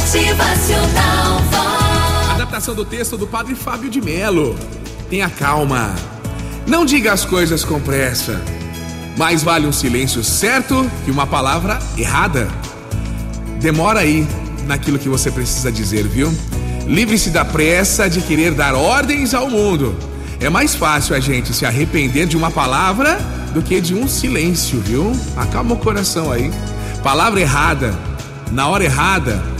Motivacional Vox. Adaptação do texto do Padre Fábio de Melo. Tenha calma. Não diga as coisas com pressa. Mais vale um silêncio certo que uma palavra errada. Demora aí naquilo que você precisa dizer, viu? Livre-se da pressa de querer dar ordens ao mundo. É mais fácil a gente se arrepender de uma palavra do que de um silêncio, viu? Acalma o coração aí. Palavra errada, na hora errada,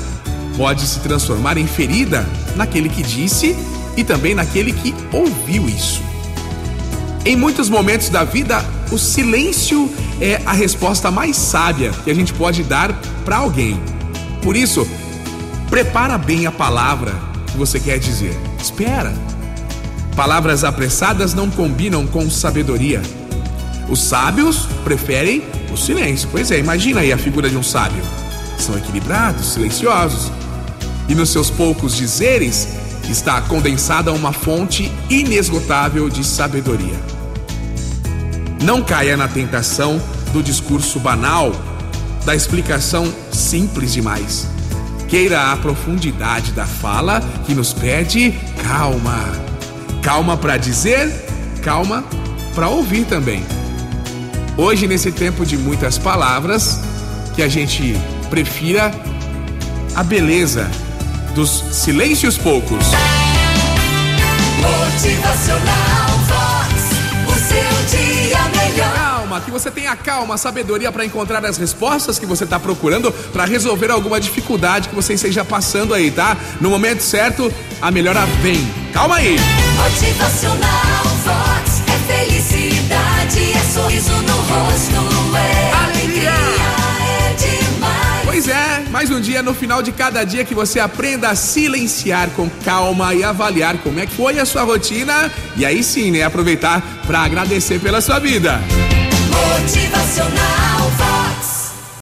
pode se transformar em ferida naquele que disse e também naquele que ouviu isso. Em muitos momentos da vida, o silêncio é a resposta mais sábia que a gente pode dar para alguém. Por isso, prepara bem a palavra que você quer dizer. Espera. Palavras apressadas não combinam com sabedoria. Os sábios preferem o silêncio. Pois é, imagina aí a figura de um sábio. São equilibrados, silenciosos. E nos seus poucos dizeres está condensada uma fonte inesgotável de sabedoria. Não caia na tentação do discurso banal, da explicação simples demais. Queira a profundidade da fala que nos pede calma. Calma para dizer, calma para ouvir também. Hoje, nesse tempo de muitas palavras, que a gente prefira a beleza dos silêncios poucos. Motivacional Vox. O seu dia melhor. Calma, que você tenha calma, sabedoria para encontrar as respostas que você está procurando para resolver alguma dificuldade que você esteja passando aí, tá? No momento certo, a melhora vem. Calma aí. Motivacional Vox. Mais um dia no final de cada dia que você aprenda a silenciar com calma e avaliar como é que foi a sua rotina e aí sim, né, aproveitar para agradecer pela sua vida. Motivacional.